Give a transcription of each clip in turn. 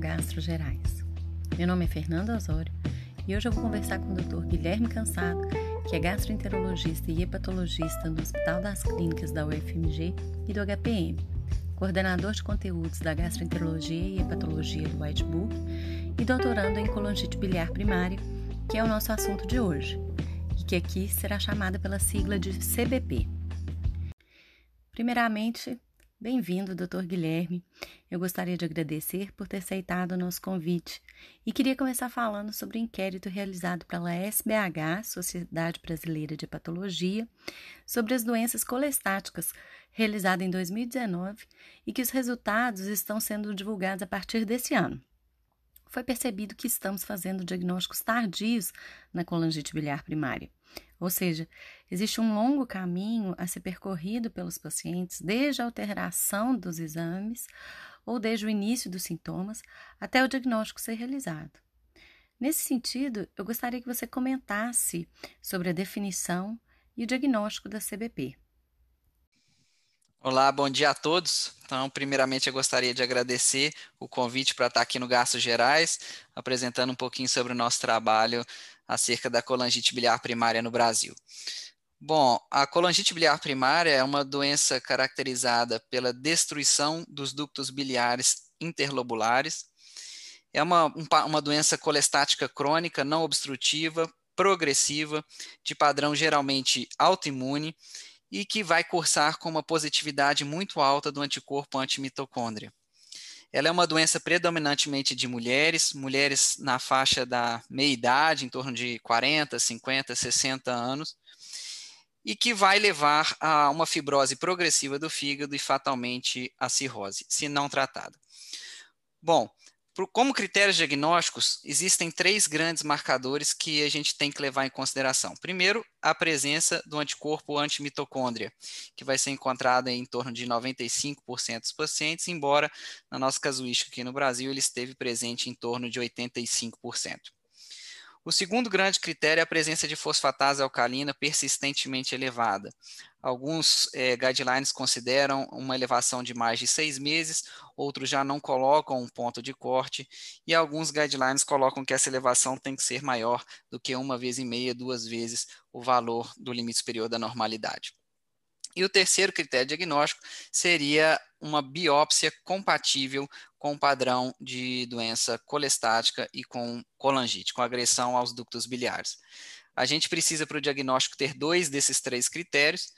Gastro Gerais. Meu nome é Fernanda Osório e hoje eu vou conversar com o Dr. Guilherme Cansado, que é gastroenterologista e hepatologista no Hospital das Clínicas da UFMG e do HPM, coordenador de conteúdos da gastroenterologia e hepatologia do White Book e doutorando em colangite biliar primária, que é o nosso assunto de hoje, e que aqui será chamada pela sigla de CBP. Primeiramente, Bem-vindo, Dr. Guilherme. Eu gostaria de agradecer por ter aceitado o nosso convite e queria começar falando sobre o inquérito realizado pela SBH, Sociedade Brasileira de Hepatologia, sobre as doenças colestáticas, realizado em 2019 e que os resultados estão sendo divulgados a partir desse ano foi percebido que estamos fazendo diagnósticos tardios na colangite biliar primária. Ou seja, existe um longo caminho a ser percorrido pelos pacientes desde a alteração dos exames ou desde o início dos sintomas até o diagnóstico ser realizado. Nesse sentido, eu gostaria que você comentasse sobre a definição e o diagnóstico da CBP. Olá, bom dia a todos. Então, primeiramente, eu gostaria de agradecer o convite para estar aqui no Gastos Gerais, apresentando um pouquinho sobre o nosso trabalho acerca da colangite biliar primária no Brasil. Bom, a colangite biliar primária é uma doença caracterizada pela destruição dos ductos biliares interlobulares. É uma, uma doença colestática crônica, não obstrutiva, progressiva, de padrão geralmente autoimune e que vai cursar com uma positividade muito alta do anticorpo antimitocôndria. Ela é uma doença predominantemente de mulheres, mulheres na faixa da meia-idade, em torno de 40, 50, 60 anos, e que vai levar a uma fibrose progressiva do fígado e fatalmente a cirrose, se não tratada. Bom, como critérios diagnósticos, existem três grandes marcadores que a gente tem que levar em consideração. Primeiro, a presença do anticorpo antimitocôndria, que vai ser encontrada em torno de 95% dos pacientes, embora na nossa casuística aqui no Brasil ele esteve presente em torno de 85%. O segundo grande critério é a presença de fosfatase alcalina persistentemente elevada. Alguns é, guidelines consideram uma elevação de mais de seis meses, outros já não colocam um ponto de corte, e alguns guidelines colocam que essa elevação tem que ser maior do que uma vez e meia, duas vezes o valor do limite superior da normalidade. E o terceiro critério diagnóstico seria uma biópsia compatível com padrão de doença colestática e com colangite, com agressão aos ductos biliares. A gente precisa para o diagnóstico ter dois desses três critérios,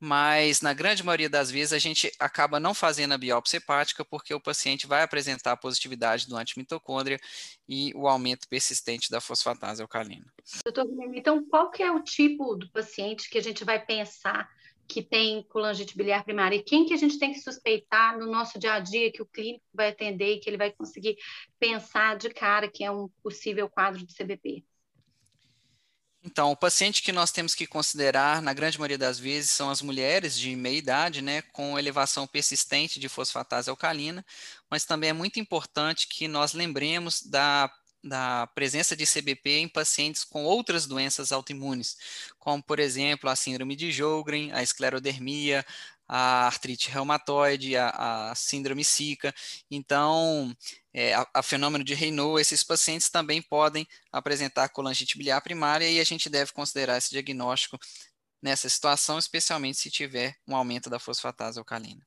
mas na grande maioria das vezes a gente acaba não fazendo a biópsia hepática porque o paciente vai apresentar positividade do antimitocôndria e o aumento persistente da fosfatase alcalina. Doutor Guilherme, então qual que é o tipo do paciente que a gente vai pensar que tem colangite biliar primária e quem que a gente tem que suspeitar no nosso dia a dia que o clínico vai atender e que ele vai conseguir pensar de cara que é um possível quadro de CBP? Então, o paciente que nós temos que considerar, na grande maioria das vezes, são as mulheres de meia idade, né, com elevação persistente de fosfatase alcalina, mas também é muito importante que nós lembremos da da presença de CBP em pacientes com outras doenças autoimunes, como, por exemplo, a síndrome de Jogren, a esclerodermia, a artrite reumatoide, a, a síndrome Zika. Então, é, a, a, fenômeno de Raynaud, esses pacientes também podem apresentar colangite biliar primária e a gente deve considerar esse diagnóstico nessa situação, especialmente se tiver um aumento da fosfatase alcalina.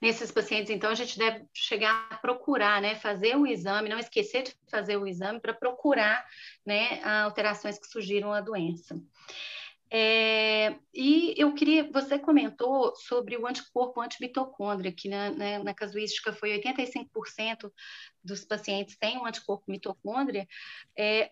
Nesses pacientes, então, a gente deve chegar a procurar, né, fazer o exame, não esquecer de fazer o exame para procurar, né, alterações que surgiram a doença. É, e eu queria, você comentou sobre o anticorpo antimitocôndria, que na, né, na casuística foi 85% dos pacientes têm um anticorpo mitocôndria. É,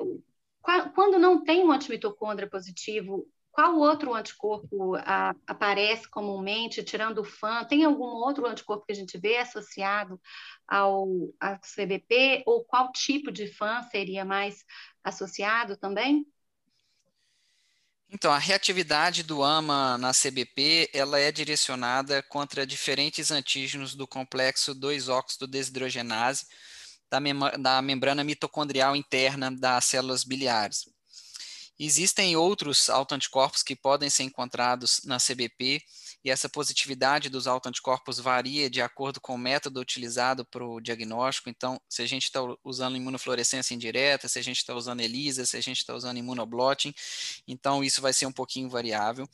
quando não tem um antimitocôndria positivo, qual outro anticorpo a, aparece comumente, tirando o FAN? Tem algum outro anticorpo que a gente vê associado ao, ao CBP? Ou qual tipo de FAN seria mais associado também? Então, a reatividade do AMA na CBP, ela é direcionada contra diferentes antígenos do complexo 2-óxido desidrogenase da, da membrana mitocondrial interna das células biliares. Existem outros autoanticorpos que podem ser encontrados na CBP, e essa positividade dos autoanticorpos varia de acordo com o método utilizado para o diagnóstico. Então, se a gente está usando imunofluorescência indireta, se a gente está usando ELISA, se a gente está usando imunoblotting, então isso vai ser um pouquinho variável.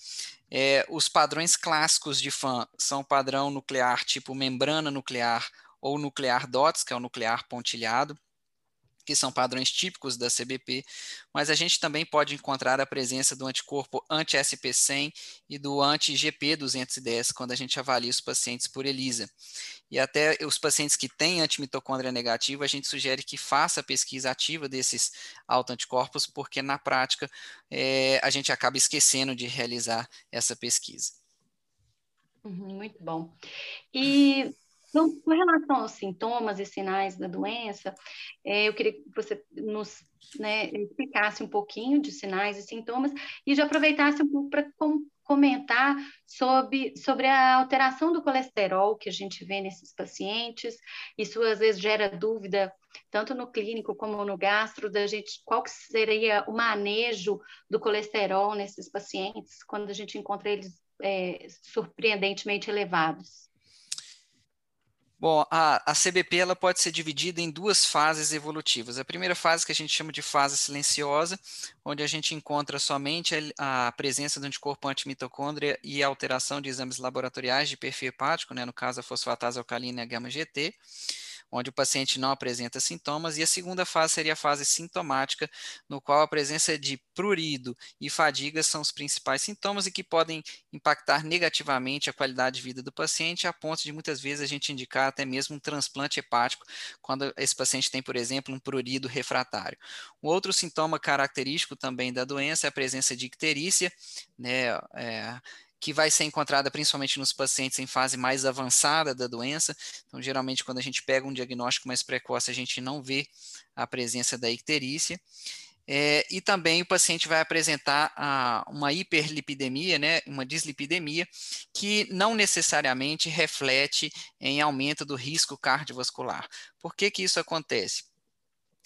É, os padrões clássicos de FAN são padrão nuclear tipo membrana nuclear ou nuclear DOTS, que é o nuclear pontilhado que são padrões típicos da CBP, mas a gente também pode encontrar a presença do anticorpo anti-SP100 e do anti-GP210 quando a gente avalia os pacientes por ELISA. E até os pacientes que têm antimitocôndria negativa, a gente sugere que faça a pesquisa ativa desses autoanticorpos, porque na prática é, a gente acaba esquecendo de realizar essa pesquisa. Uhum, muito bom. E então, com relação aos sintomas e sinais da doença, é, eu queria que você nos né, explicasse um pouquinho de sinais e sintomas e já aproveitasse um pouco para com, comentar sobre, sobre a alteração do colesterol que a gente vê nesses pacientes. Isso às vezes gera dúvida tanto no clínico como no gastro, da gente, qual que seria o manejo do colesterol nesses pacientes quando a gente encontra eles é, surpreendentemente elevados. Bom, a, a, CBP ela pode ser dividida em duas fases evolutivas. A primeira fase que a gente chama de fase silenciosa, onde a gente encontra somente a, a presença do anticorpo antimitocôndria e a alteração de exames laboratoriais de perfil hepático, né, no caso a fosfatase alcalina e a gama-GT onde o paciente não apresenta sintomas, e a segunda fase seria a fase sintomática, no qual a presença de prurido e fadiga são os principais sintomas e que podem impactar negativamente a qualidade de vida do paciente, a ponto de muitas vezes a gente indicar até mesmo um transplante hepático, quando esse paciente tem, por exemplo, um prurido refratário. Um outro sintoma característico também da doença é a presença de icterícia, né, é, que vai ser encontrada principalmente nos pacientes em fase mais avançada da doença. Então, geralmente, quando a gente pega um diagnóstico mais precoce, a gente não vê a presença da icterícia. É, e também o paciente vai apresentar a, uma hiperlipidemia, né, uma dislipidemia, que não necessariamente reflete em aumento do risco cardiovascular. Por que, que isso acontece?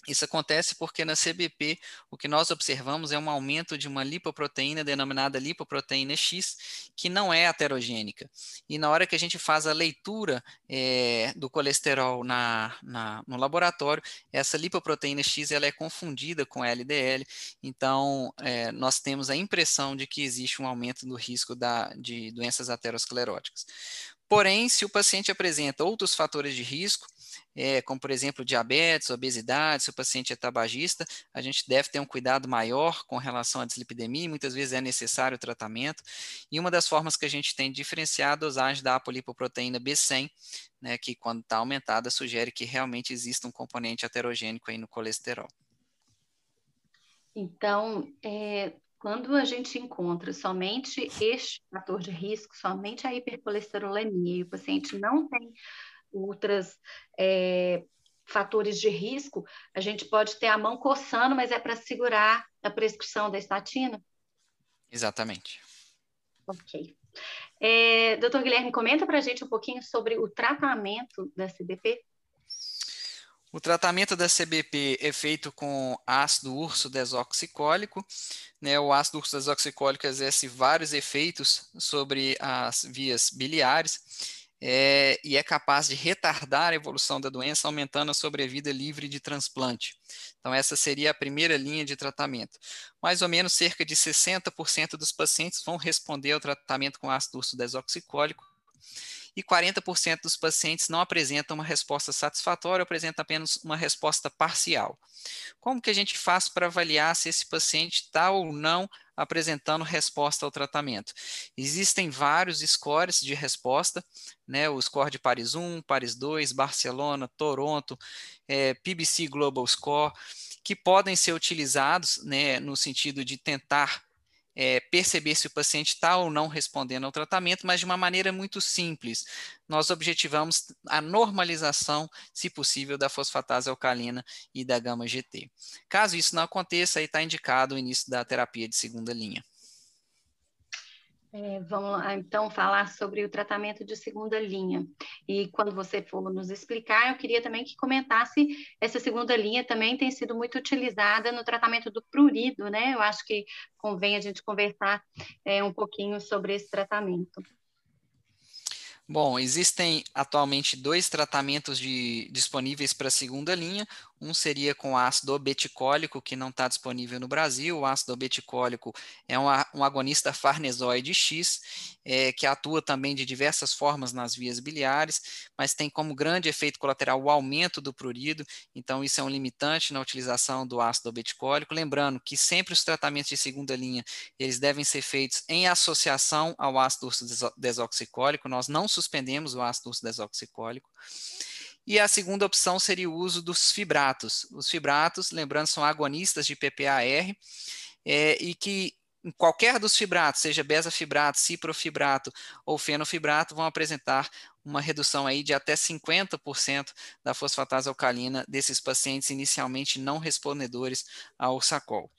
Isso acontece porque na CBP o que nós observamos é um aumento de uma lipoproteína denominada lipoproteína X, que não é heterogênica. E na hora que a gente faz a leitura é, do colesterol na, na, no laboratório, essa lipoproteína X ela é confundida com LDL, então é, nós temos a impressão de que existe um aumento do risco da, de doenças ateroscleróticas. Porém, se o paciente apresenta outros fatores de risco, é, como por exemplo diabetes, obesidade, se o paciente é tabagista, a gente deve ter um cuidado maior com relação à dislipidemia, muitas vezes é necessário o tratamento, e uma das formas que a gente tem de diferenciar a dosagem da apolipoproteína B100, né, que quando está aumentada sugere que realmente existe um componente heterogênico aí no colesterol. Então, é, quando a gente encontra somente este fator de risco, somente a hipercolesterolemia, e o paciente não tem outros é, fatores de risco, a gente pode ter a mão coçando, mas é para segurar a prescrição da estatina? Exatamente. Ok. É, doutor Guilherme, comenta para a gente um pouquinho sobre o tratamento da CBP. O tratamento da CBP é feito com ácido urso desoxicólico. Né? O ácido urso desoxicólico exerce vários efeitos sobre as vias biliares é, e é capaz de retardar a evolução da doença, aumentando a sobrevida livre de transplante. Então, essa seria a primeira linha de tratamento. Mais ou menos cerca de 60% dos pacientes vão responder ao tratamento com ácido urso desoxicólico e 40% dos pacientes não apresentam uma resposta satisfatória, apresentam apenas uma resposta parcial. Como que a gente faz para avaliar se esse paciente está ou não apresentando resposta ao tratamento? Existem vários scores de resposta, né? O score de Paris 1, Paris 2, Barcelona, Toronto, é, PBC Global Score, que podem ser utilizados né, no sentido de tentar é, perceber se o paciente está ou não respondendo ao tratamento, mas de uma maneira muito simples. Nós objetivamos a normalização, se possível, da fosfatase alcalina e da gama-GT. Caso isso não aconteça, aí está indicado o início da terapia de segunda linha. É, vamos então, falar sobre o tratamento de segunda linha. E quando você for nos explicar, eu queria também que comentasse essa segunda linha também tem sido muito utilizada no tratamento do prurido, né? Eu acho que convém a gente conversar é, um pouquinho sobre esse tratamento. Bom, existem atualmente dois tratamentos de, disponíveis para segunda linha. Um seria com ácido obeticólico, que não está disponível no Brasil. O ácido obeticólico é um, um agonista farnesoide X, é, que atua também de diversas formas nas vias biliares, mas tem como grande efeito colateral o aumento do prurido, então isso é um limitante na utilização do ácido obeticólico. Lembrando que sempre os tratamentos de segunda linha, eles devem ser feitos em associação ao ácido desoxicólico, nós não suspendemos o ácido desoxicólico. E a segunda opção seria o uso dos fibratos. Os fibratos, lembrando, são agonistas de PPAR é, e que em qualquer dos fibratos, seja bezafibrato, ciprofibrato ou fenofibrato, vão apresentar uma redução aí de até 50% da fosfatase alcalina desses pacientes inicialmente não respondedores ao sacol.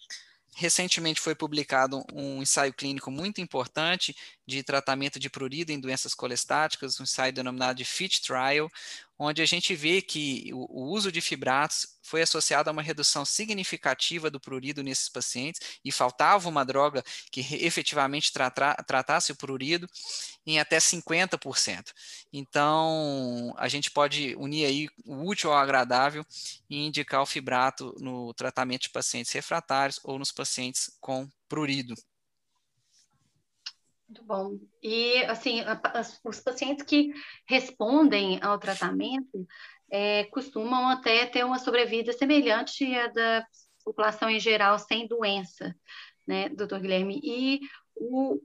Recentemente foi publicado um ensaio clínico muito importante de tratamento de prurido em doenças colestáticas, um ensaio denominado de FIT Trial, onde a gente vê que o, uso de fibratos foi associado a uma redução significativa do prurido nesses pacientes e faltava uma droga que efetivamente tra tratasse o prurido em até 50%. Então, a gente pode unir aí o útil ao agradável e indicar o fibrato no tratamento de pacientes refratários ou nos pacientes com prurido. Muito bom. E, assim, os pacientes que respondem ao tratamento é, costumam até ter uma sobrevida semelhante à da população em geral sem doença, né, doutor Guilherme? E o,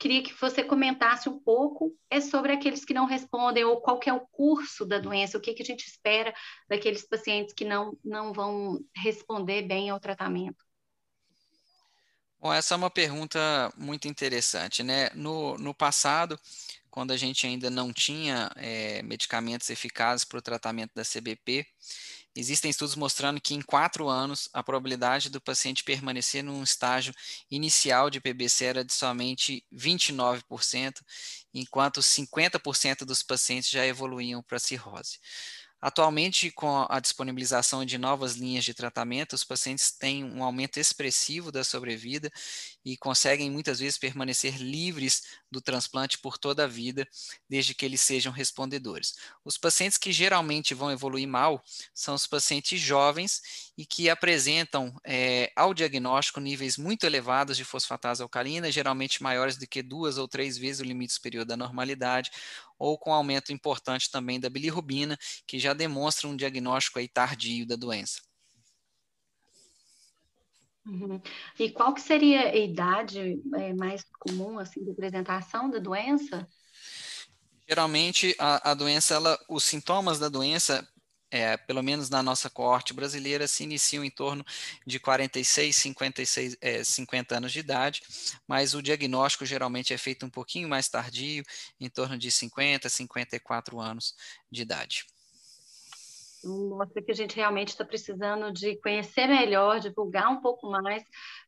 queria que você comentasse um pouco é sobre aqueles que não respondem, ou qual é o curso da doença, o que, que a gente espera daqueles pacientes que não, não vão responder bem ao tratamento. Bom, essa é uma pergunta muito interessante, né? No, no passado, quando a gente ainda não tinha é, medicamentos eficazes para o tratamento da CBP, existem estudos mostrando que em quatro anos a probabilidade do paciente permanecer num estágio inicial de PBC era de somente 29%, enquanto 50% dos pacientes já evoluíam para cirrose. Atualmente, com a disponibilização de novas linhas de tratamento, os pacientes têm um aumento expressivo da sobrevida e conseguem muitas vezes permanecer livres do transplante por toda a vida, desde que eles sejam respondedores. Os pacientes que geralmente vão evoluir mal são os pacientes jovens e que apresentam é, ao diagnóstico níveis muito elevados de fosfatase alcalina, geralmente maiores do que duas ou três vezes o limite superior da normalidade, ou com aumento importante também da bilirrubina, que já demonstra um diagnóstico aí tardio da doença. Uhum. E qual que seria a idade é, mais comum assim de apresentação da doença? Geralmente a, a doença, ela, os sintomas da doença, é, pelo menos na nossa coorte brasileira, se iniciam em torno de 46, 56, é, 50 anos de idade, mas o diagnóstico geralmente é feito um pouquinho mais tardio, em torno de 50, 54 anos de idade mostra que a gente realmente está precisando de conhecer melhor, divulgar um pouco mais,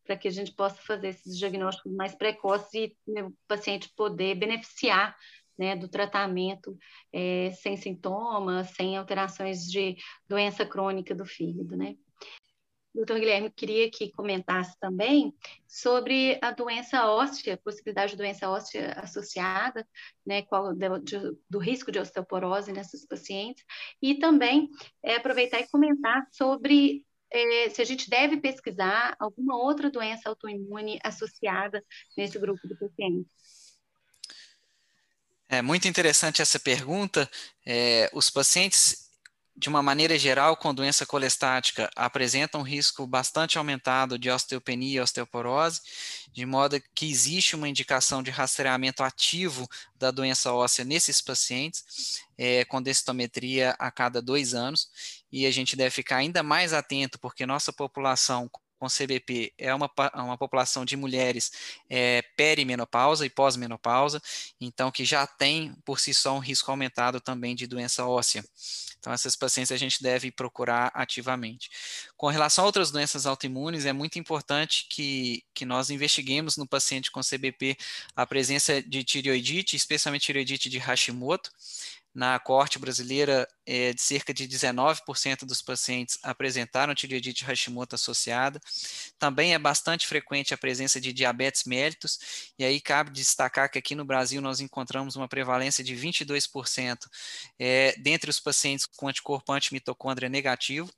para que a gente possa fazer esses diagnósticos mais precoces e o paciente poder beneficiar né, do tratamento é, sem sintomas, sem alterações de doença crônica do fígado, né? Doutor Guilherme, queria que comentasse também sobre a doença óssea, possibilidade de doença óssea associada, né, qual, do, do risco de osteoporose nesses pacientes, e também é, aproveitar e comentar sobre é, se a gente deve pesquisar alguma outra doença autoimune associada nesse grupo de pacientes. É muito interessante essa pergunta. É, os pacientes de uma maneira geral, com doença colestática, apresentam um risco bastante aumentado de osteopenia e osteoporose, de modo que existe uma indicação de rastreamento ativo da doença óssea nesses pacientes, é, com densitometria a cada dois anos, e a gente deve ficar ainda mais atento, porque nossa população com CBP é uma, uma população de mulheres é, perimenopausa e pós-menopausa, então que já tem por si só um risco aumentado também de doença óssea. Então, essas pacientes a gente deve procurar ativamente. Com relação a outras doenças autoimunes, é muito importante que, que nós investiguemos no paciente com CBP a presença de tireoidite, especialmente tireoidite de Hashimoto, na corte brasileira, é, de cerca de 19% dos pacientes apresentaram tireoidite Hashimoto associada. Também é bastante frequente a presença de diabetes mellitus, e aí cabe destacar que aqui no Brasil nós encontramos uma prevalência de 22% é, dentre os pacientes com anticorpo antimitocôndria negativo,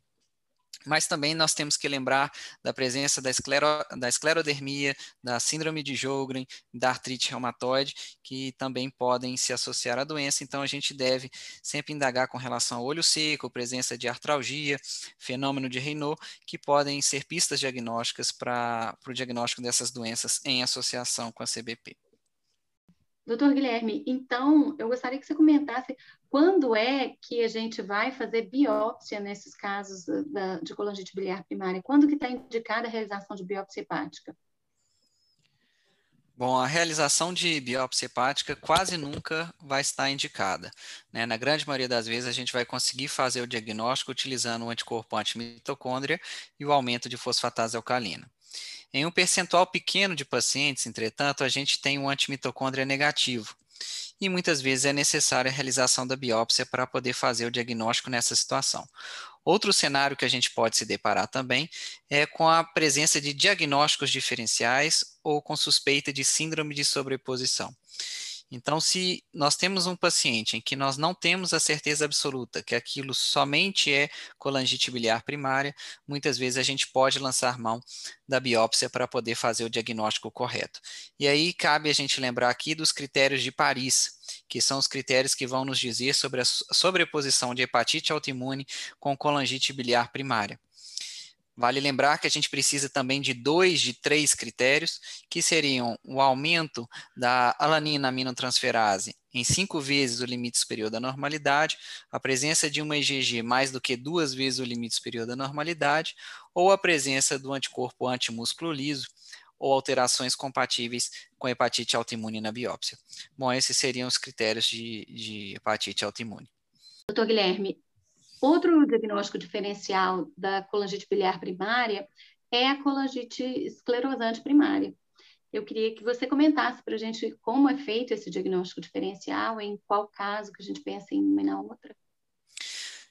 mas também nós temos que lembrar da presença da, esclero, da esclerodermia, da síndrome de Jogren, da artrite reumatoide, que também podem se associar à doença. Então, a gente deve sempre indagar com relação ao olho seco, presença de artralgia, fenômeno de Raynaud, que podem ser pistas diagnósticas para o diagnóstico dessas doenças em associação com a CBP. Doutor Guilherme, então eu gostaria que você comentasse quando é que a gente vai fazer biópsia nesses casos da, de colangite biliar primária? Quando que está indicada a realização de biópsia hepática? Bom, a realização de biópsia hepática quase nunca vai estar indicada. Né? Na grande maioria das vezes, a gente vai conseguir fazer o diagnóstico utilizando o anticorpo antimitocôndria e o aumento de fosfatase alcalina. Em um percentual pequeno de pacientes, entretanto, a gente tem um antimitocôndria negativo. E muitas vezes é necessária a realização da biópsia para poder fazer o diagnóstico nessa situação. Outro cenário que a gente pode se deparar também é com a presença de diagnósticos diferenciais ou com suspeita de síndrome de sobreposição. Então, se nós temos um paciente em que nós não temos a certeza absoluta que aquilo somente é colangite biliar primária, muitas vezes a gente pode lançar mão da biópsia para poder fazer o diagnóstico correto. E aí cabe a gente lembrar aqui dos critérios de Paris, que são os critérios que vão nos dizer sobre a sobreposição de hepatite autoimune com colangite biliar primária. Vale lembrar que a gente precisa também de dois de três critérios, que seriam o aumento da alanina aminotransferase em cinco vezes o limite superior da normalidade, a presença de uma IgG mais do que duas vezes o limite superior da normalidade, ou a presença do anticorpo antimúsculo liso, ou alterações compatíveis com hepatite autoimune na biópsia. Bom, esses seriam os critérios de, de hepatite autoimune. Doutor Guilherme, Outro diagnóstico diferencial da colangite biliar primária é a colangite esclerosante primária. Eu queria que você comentasse para a gente como é feito esse diagnóstico diferencial, em qual caso que a gente pensa em uma e na outra.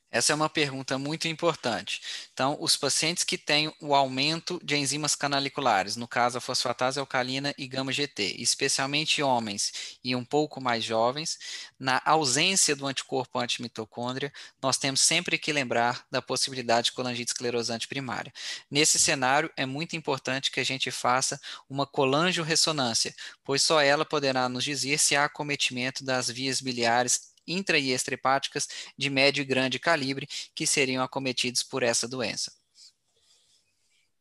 Essa é uma pergunta muito importante. Então, os pacientes que têm o aumento de enzimas canaliculares, no caso a fosfatase alcalina e gama-GT, especialmente homens e um pouco mais jovens, na ausência do anticorpo antimitocôndria, nós temos sempre que lembrar da possibilidade de colangite esclerosante primária. Nesse cenário, é muito importante que a gente faça uma colangiorressonância, pois só ela poderá nos dizer se há acometimento das vias biliares intra e extrahepáticas de médio e grande calibre que seriam acometidos por essa doença.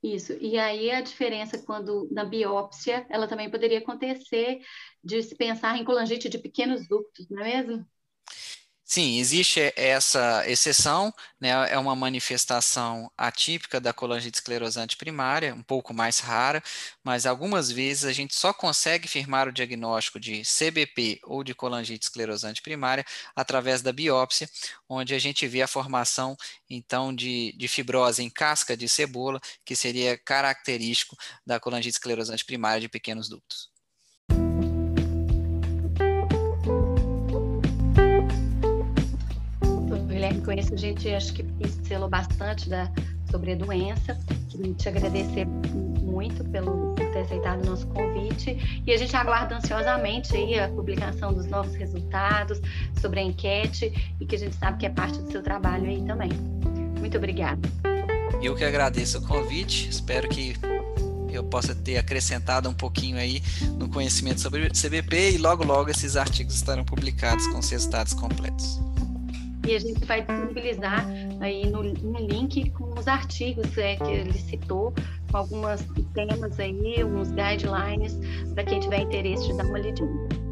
Isso. E aí a diferença quando na biópsia, ela também poderia acontecer de se pensar em colangite de pequenos ductos, não é mesmo? Sim, existe essa exceção, né, é uma manifestação atípica da colangite esclerosante primária, um pouco mais rara, mas algumas vezes a gente só consegue firmar o diagnóstico de CBP ou de colangite esclerosante primária através da biópsia, onde a gente vê a formação, então, de, de fibrose em casca de cebola, que seria característico da colangite esclerosante primária de pequenos ductos. Com isso a gente acho que pincelou bastante da, sobre a doença. Queria te agradecer muito pelo, por ter aceitado o nosso convite e a gente aguarda ansiosamente aí a publicação dos novos resultados sobre a enquete e que a gente sabe que é parte do seu trabalho aí também. Muito obrigada. Eu que agradeço o convite, espero que eu possa ter acrescentado um pouquinho aí no conhecimento sobre o CBP e logo logo esses artigos estarão publicados com os resultados completos e a gente vai disponibilizar aí no, no link com os artigos é, que ele citou, com alguns temas aí, alguns guidelines, para quem tiver interesse de dar uma lidinha.